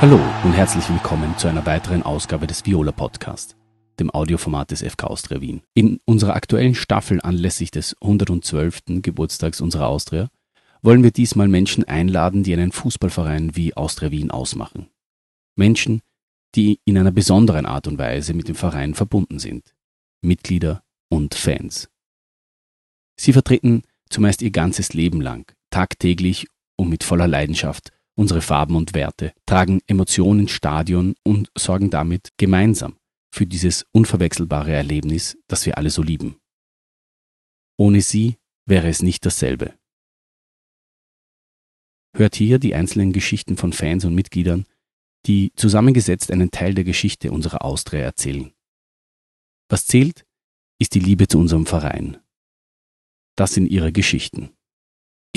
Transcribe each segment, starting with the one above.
Hallo und herzlich willkommen zu einer weiteren Ausgabe des Viola Podcast, dem Audioformat des FK Austria Wien. In unserer aktuellen Staffel anlässlich des 112. Geburtstags unserer Austria wollen wir diesmal Menschen einladen, die einen Fußballverein wie Austria Wien ausmachen. Menschen, die in einer besonderen Art und Weise mit dem Verein verbunden sind. Mitglieder und Fans. Sie vertreten zumeist ihr ganzes Leben lang, tagtäglich und mit voller Leidenschaft unsere Farben und Werte, tragen Emotionen ins Stadion und sorgen damit gemeinsam für dieses unverwechselbare Erlebnis, das wir alle so lieben. Ohne sie wäre es nicht dasselbe. Hört hier die einzelnen Geschichten von Fans und Mitgliedern, die zusammengesetzt einen Teil der Geschichte unserer Austria erzählen. Was zählt, ist die Liebe zu unserem Verein. Das sind ihre Geschichten.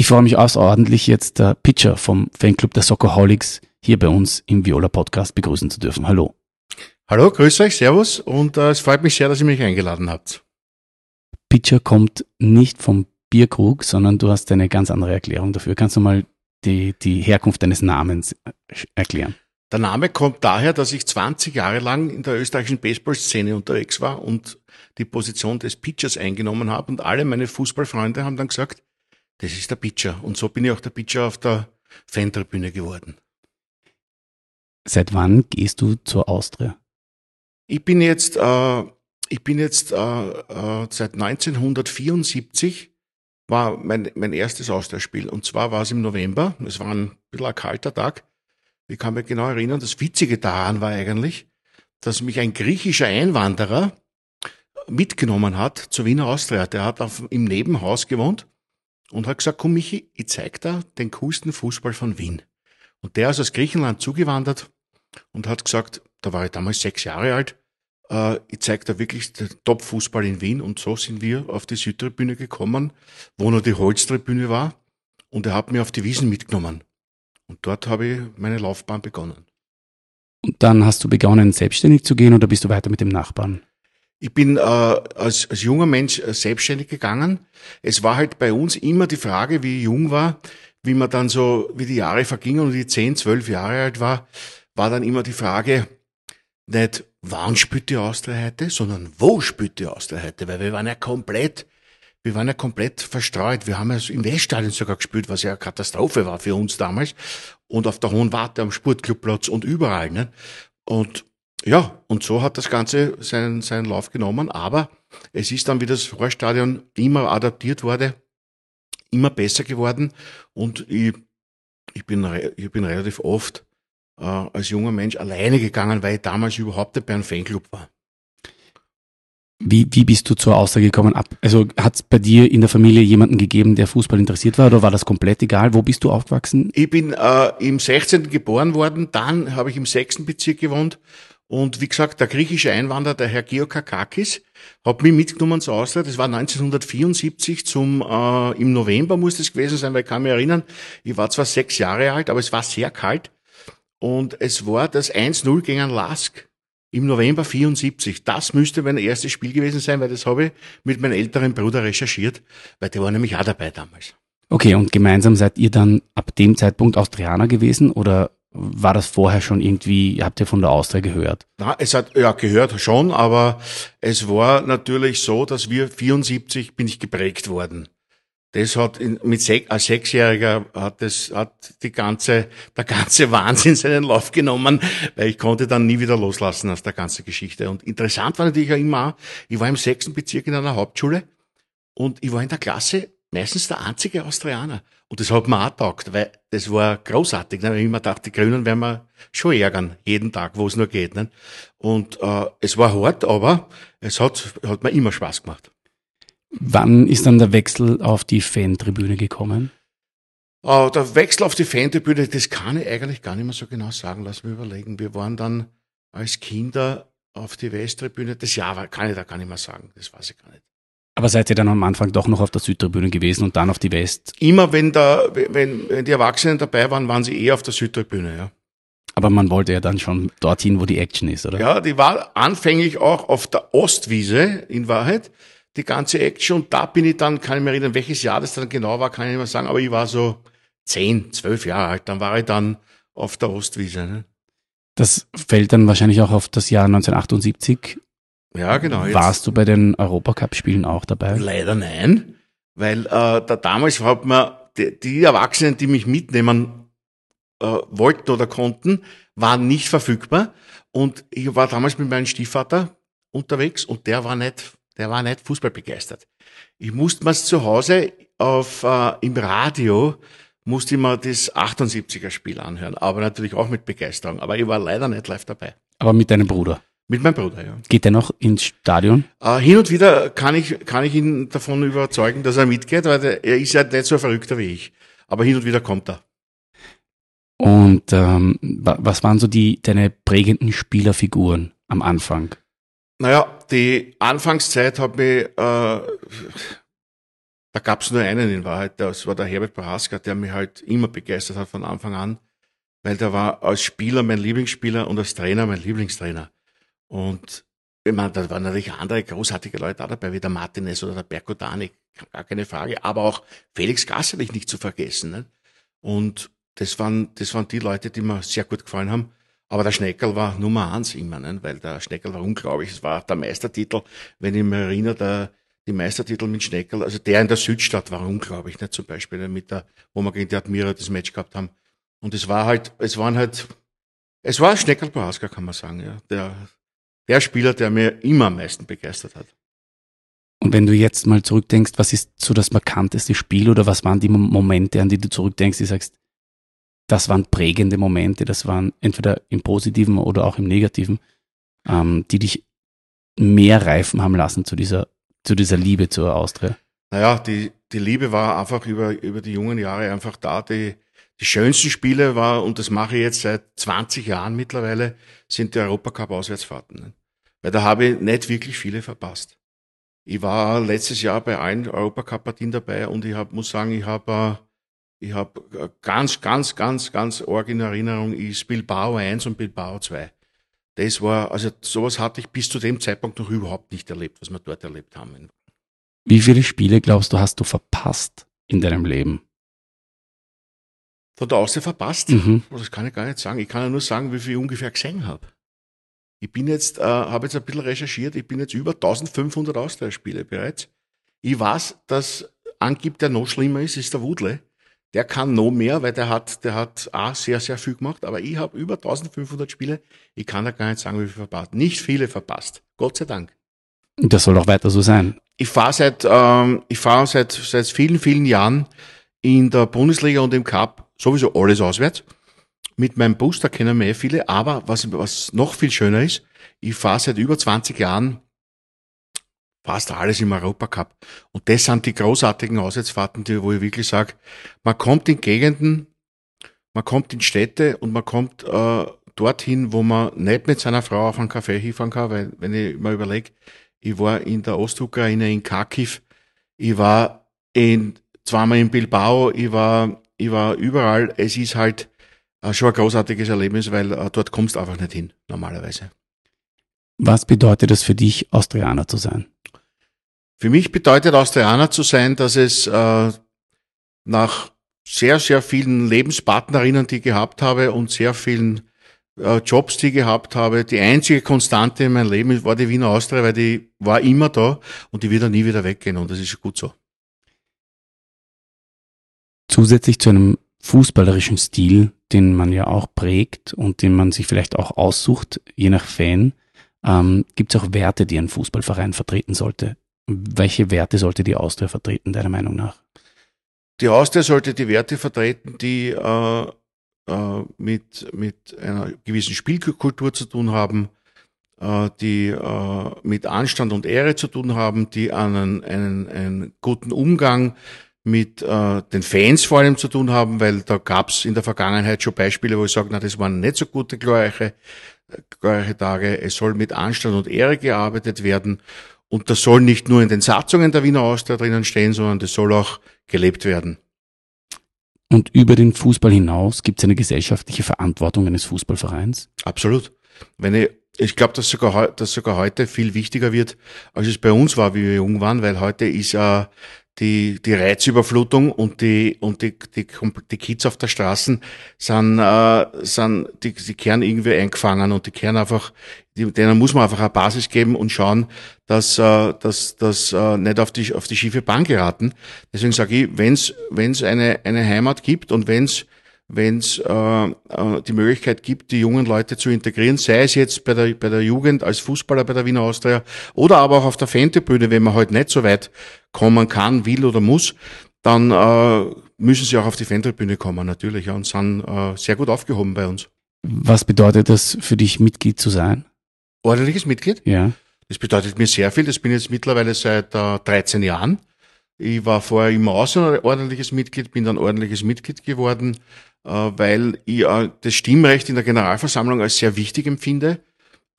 Ich freue mich außerordentlich, jetzt der Pitcher vom Fanclub der Soccerholics hier bei uns im Viola Podcast begrüßen zu dürfen. Hallo. Hallo, grüß euch, servus und äh, es freut mich sehr, dass ihr mich eingeladen habt. Pitcher kommt nicht vom Bierkrug, sondern du hast eine ganz andere Erklärung dafür. Kannst du mal die, die Herkunft deines Namens äh, erklären? Der Name kommt daher, dass ich 20 Jahre lang in der österreichischen Baseball-Szene unterwegs war und die Position des Pitchers eingenommen habe und alle meine Fußballfreunde haben dann gesagt, das ist der Pitcher. Und so bin ich auch der Pitcher auf der Fantribüne geworden. Seit wann gehst du zur Austria? Ich bin jetzt, äh, ich bin jetzt äh, äh, seit 1974 war mein, mein erstes Austria-Spiel. Und zwar war es im November. Es war ein bisschen ein kalter Tag. Ich kann mich genau erinnern, das Witzige daran war eigentlich, dass mich ein griechischer Einwanderer mitgenommen hat zur Wiener Austria. Der hat auf, im Nebenhaus gewohnt und hat gesagt, komm Michi, ich zeig dir den coolsten Fußball von Wien. Und der ist aus Griechenland zugewandert und hat gesagt, da war ich damals sechs Jahre alt, äh, ich zeig dir wirklich den Top-Fußball in Wien. Und so sind wir auf die Südtribüne gekommen, wo noch die Holztribüne war. Und er hat mich auf die Wiesen mitgenommen. Und dort habe ich meine Laufbahn begonnen. Und dann hast du begonnen, selbstständig zu gehen oder bist du weiter mit dem Nachbarn? Ich bin äh, als, als junger Mensch äh, selbstständig gegangen. Es war halt bei uns immer die Frage, wie ich jung war, wie man dann so, wie die Jahre vergingen und ich zehn, zwölf Jahre alt war, war dann immer die Frage, nicht wann spielt die Austria heute, sondern wo spielt die Austria heute, weil wir waren ja komplett, wir waren ja komplett verstreut. Wir haben ja im Weststadion sogar gespielt, was ja eine Katastrophe war für uns damals. Und auf der Hohen Warte am Sportclubplatz und überall. Ne? Und ja, und so hat das Ganze seinen, seinen Lauf genommen, aber es ist dann, wie das Rohrstadion immer adaptiert wurde, immer besser geworden und ich, ich, bin, ich bin relativ oft äh, als junger Mensch alleine gegangen, weil ich damals überhaupt nicht bei einem Fanclub war. Wie, wie bist du zur Aussage gekommen? Also hat es bei dir in der Familie jemanden gegeben, der Fußball interessiert war oder war das komplett egal? Wo bist du aufgewachsen? Ich bin äh, im 16. geboren worden, dann habe ich im 6. Bezirk gewohnt und wie gesagt, der griechische Einwanderer, der Herr Georgakakis, hat mich mitgenommen zur Austria. Das war 1974 zum, äh, im November muss das gewesen sein, weil ich kann mich erinnern, ich war zwar sechs Jahre alt, aber es war sehr kalt. Und es war das 1-0 gegen Lask im November 74. Das müsste mein erstes Spiel gewesen sein, weil das habe ich mit meinem älteren Bruder recherchiert, weil der war nämlich auch dabei damals. Okay, und gemeinsam seid ihr dann ab dem Zeitpunkt Austrianer gewesen oder war das vorher schon irgendwie, habt ihr von der Austria gehört? Na, es hat, ja, gehört schon, aber es war natürlich so, dass wir 74 bin ich geprägt worden. Das hat in, mit sech, als Sechsjähriger hat das, hat die ganze, der ganze Wahnsinn seinen Lauf genommen, weil ich konnte dann nie wieder loslassen aus der ganzen Geschichte. Und interessant war natürlich auch immer, ich war im sechsten Bezirk in einer Hauptschule und ich war in der Klasse meistens der einzige Austrianer. Und das hat mir auch getaugt, weil das war großartig. Ne? Ich immer dachte, die Grünen werden wir schon ärgern, jeden Tag, wo es nur geht. Ne? Und äh, es war hart, aber es hat, hat mir immer Spaß gemacht. Wann ist dann der Wechsel auf die Fantribüne gekommen? Äh, der Wechsel auf die Fantribüne, das kann ich eigentlich gar nicht mehr so genau sagen. Lass mich überlegen. Wir waren dann als Kinder auf die Westtribüne. Das Jahr kann ich da gar nicht mehr sagen. Das weiß ich gar nicht. Aber seid ihr dann am Anfang doch noch auf der Südtribüne gewesen und dann auf die West? Immer wenn, da, wenn, wenn die Erwachsenen dabei waren, waren sie eher auf der Südtribüne, ja. Aber man wollte ja dann schon dorthin, wo die Action ist, oder? Ja, die war anfänglich auch auf der Ostwiese, in Wahrheit, die ganze Action. Und da bin ich dann, kann ich mir erinnern, welches Jahr das dann genau war, kann ich nicht mehr sagen, aber ich war so zehn, zwölf Jahre alt. Dann war ich dann auf der Ostwiese. Ne? Das fällt dann wahrscheinlich auch auf das Jahr 1978. Ja, genau. Warst du bei den Europacup-Spielen auch dabei? Leider nein, weil äh, da damals hat man die, die Erwachsenen, die mich mitnehmen äh, wollten oder konnten, waren nicht verfügbar. Und ich war damals mit meinem Stiefvater unterwegs und der war nicht, der war nicht Fußball begeistert. Ich musste mir zu Hause auf, äh, im Radio musste ich mir das 78er Spiel anhören, aber natürlich auch mit Begeisterung. Aber ich war leider nicht live dabei. Aber mit deinem Bruder? Mit meinem Bruder, ja. Geht er noch ins Stadion? Äh, hin und wieder kann ich, kann ich ihn davon überzeugen, dass er mitgeht, weil er ist ja nicht so verrückter wie ich. Aber hin und wieder kommt er. Und ähm, was waren so die deine prägenden Spielerfiguren am Anfang? Naja, die Anfangszeit hat mich, äh, da gab es nur einen in Wahrheit, das war der Herbert Baraska, der mich halt immer begeistert hat von Anfang an, weil der war als Spieler mein Lieblingsspieler und als Trainer mein Lieblingstrainer. Und ich meine, da waren natürlich andere großartige Leute auch dabei, wie der Martinez oder der Berkodani, gar keine Frage, aber auch Felix Gasserlich nicht zu vergessen. Ne? Und das waren, das waren die Leute, die mir sehr gut gefallen haben. Aber der Schneckel war Nummer eins immer, ne? weil der Schneckel war unglaublich. Es war der Meistertitel, wenn ich mich erinnere, der, die Meistertitel mit Schneckel, also der in der Südstadt war unglaublich, ne? zum Beispiel mit der, wo wir gegen die Admira das Match gehabt haben. Und es war halt, es waren halt, es war Schneckel Boaska, kann man sagen, ja. Der, der Spieler, der mir immer am meisten begeistert hat. Und wenn du jetzt mal zurückdenkst, was ist so das markanteste Spiel oder was waren die Momente, an die du zurückdenkst, die sagst, das waren prägende Momente, das waren entweder im Positiven oder auch im Negativen, ähm, die dich mehr reifen haben lassen zu dieser, zu dieser Liebe zur Austria? Naja, die, die Liebe war einfach über, über die jungen Jahre einfach da. Die, die schönsten Spiele war, und das mache ich jetzt seit 20 Jahren mittlerweile, sind die Europacup-Auswärtsfahrten. Weil da habe ich nicht wirklich viele verpasst. Ich war letztes Jahr bei allen Europacup-Partien dabei und ich hab, muss sagen, ich habe äh, ich habe äh, ganz, ganz, ganz, ganz arg in Erinnerung ist Bilbao 1 und Bilbao 2. Das war, also sowas hatte ich bis zu dem Zeitpunkt noch überhaupt nicht erlebt, was wir dort erlebt haben. Wie viele Spiele glaubst du, hast du verpasst in deinem Leben? Von der Austria verpasst? Mhm. Das kann ich gar nicht sagen. Ich kann ja nur sagen, wie viel ich ungefähr gesehen habe. Ich bin jetzt, äh, habe jetzt ein bisschen recherchiert, ich bin jetzt über 1500 Austria-Spiele bereits. Ich weiß, dass angibt, der noch schlimmer ist, ist der Wudle der kann noch mehr, weil der hat, der hat auch sehr, sehr viel gemacht. Aber ich habe über 1500 Spiele. Ich kann da gar nicht sagen, wie viel verpasst. Nicht viele verpasst. Gott sei Dank. Das soll auch weiter so sein. Ich fahre seit, ähm, ich fahre seit, seit vielen, vielen Jahren in der Bundesliga und im Cup sowieso alles auswärts. Mit meinem da kennen wir eh viele. Aber was, was noch viel schöner ist, ich fahre seit über 20 Jahren fast alles im Europacup. Und das sind die großartigen Auswärtsfahrten, die, wo ich wirklich sage, man kommt in Gegenden, man kommt in Städte und man kommt äh, dorthin, wo man nicht mit seiner Frau auf einen Kaffee hinfahren kann, weil wenn ich mal überlege, ich war in der Ostukraine, in Kharkiv, ich war in, zweimal in Bilbao, ich war, ich war überall. Es ist halt äh, schon ein großartiges Erlebnis, weil äh, dort kommst du einfach nicht hin, normalerweise. Was bedeutet es für dich, Austrianer zu sein? Für mich bedeutet Austrianer zu sein, dass es äh, nach sehr, sehr vielen Lebenspartnerinnen, die ich gehabt habe und sehr vielen äh, Jobs, die ich gehabt habe, die einzige Konstante in meinem Leben war die Wiener Austria, weil die war immer da und die wird auch nie wieder weggehen und das ist gut so. Zusätzlich zu einem fußballerischen Stil, den man ja auch prägt und den man sich vielleicht auch aussucht, je nach Fan, ähm, gibt es auch Werte, die ein Fußballverein vertreten sollte. Welche Werte sollte die Austria vertreten, deiner Meinung nach? Die Austria sollte die Werte vertreten, die äh, äh, mit, mit einer gewissen Spielkultur zu tun haben, äh, die äh, mit Anstand und Ehre zu tun haben, die einen, einen, einen guten Umgang mit äh, den Fans vor allem zu tun haben, weil da gab es in der Vergangenheit schon Beispiele, wo ich sage, na, das waren nicht so gute glorreiche, glorreiche Tage. Es soll mit Anstand und Ehre gearbeitet werden und das soll nicht nur in den Satzungen der Wiener Austria drinnen stehen, sondern das soll auch gelebt werden. Und über den Fußball hinaus gibt es eine gesellschaftliche Verantwortung eines Fußballvereins? Absolut. Wenn ich, ich glaube, dass sogar, dass sogar heute viel wichtiger wird, als es bei uns war, wie wir jung waren, weil heute ist ja die, die Reizüberflutung und die, und die, die, die Kids auf der Straßen sind, äh, sind die, die kehren irgendwie eingefangen und die kehren einfach, die, denen muss man einfach eine Basis geben und schauen, dass, äh, dass, dass äh, nicht auf die, auf die schiefe Bahn geraten. Deswegen sage ich, wenn es wenn's eine, eine Heimat gibt und wenn es wenn es äh, äh, die Möglichkeit gibt, die jungen Leute zu integrieren, sei es jetzt bei der, bei der Jugend als Fußballer bei der Wiener Austria oder aber auch auf der Fantribüne, wenn man halt nicht so weit kommen kann, will oder muss, dann äh, müssen sie auch auf die Fantribüne kommen natürlich ja, und sind äh, sehr gut aufgehoben bei uns. Was bedeutet das für dich, Mitglied zu sein? Ordentliches Mitglied? Ja. Das bedeutet mir sehr viel. Das bin jetzt mittlerweile seit äh, 13 Jahren. Ich war vorher immer außerordentliches Mitglied, bin dann ordentliches Mitglied geworden äh, weil ich das Stimmrecht in der Generalversammlung als sehr wichtig empfinde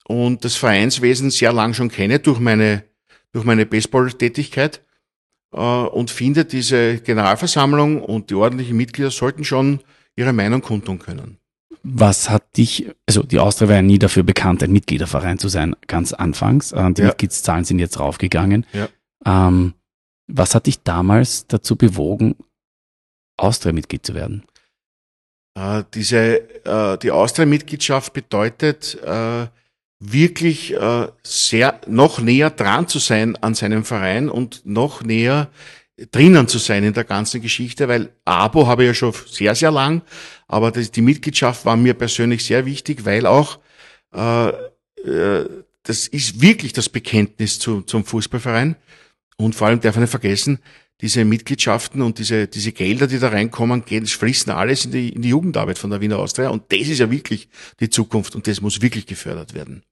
und das Vereinswesen sehr lang schon kenne durch meine, durch meine Baseball-Tätigkeit äh, und finde, diese Generalversammlung und die ordentlichen Mitglieder sollten schon ihre Meinung kundtun können. Was hat dich, also die Austria war ja nie dafür bekannt, ein Mitgliederverein zu sein, ganz anfangs. Äh, die ja. Mitgliedszahlen sind jetzt raufgegangen. Ja. Ähm, was hat dich damals dazu bewogen, Austria-Mitglied zu werden? Äh, diese, äh, die Austria-Mitgliedschaft bedeutet, äh, wirklich äh, sehr, noch näher dran zu sein an seinem Verein und noch näher drinnen zu sein in der ganzen Geschichte, weil Abo habe ich ja schon sehr, sehr lang, aber die Mitgliedschaft war mir persönlich sehr wichtig, weil auch äh, äh, das ist wirklich das Bekenntnis zu, zum Fußballverein. Und vor allem darf man nicht vergessen, diese Mitgliedschaften und diese, diese Gelder, die da reinkommen, gehen, fließen alles in die, in die Jugendarbeit von der Wiener Austria. Und das ist ja wirklich die Zukunft und das muss wirklich gefördert werden.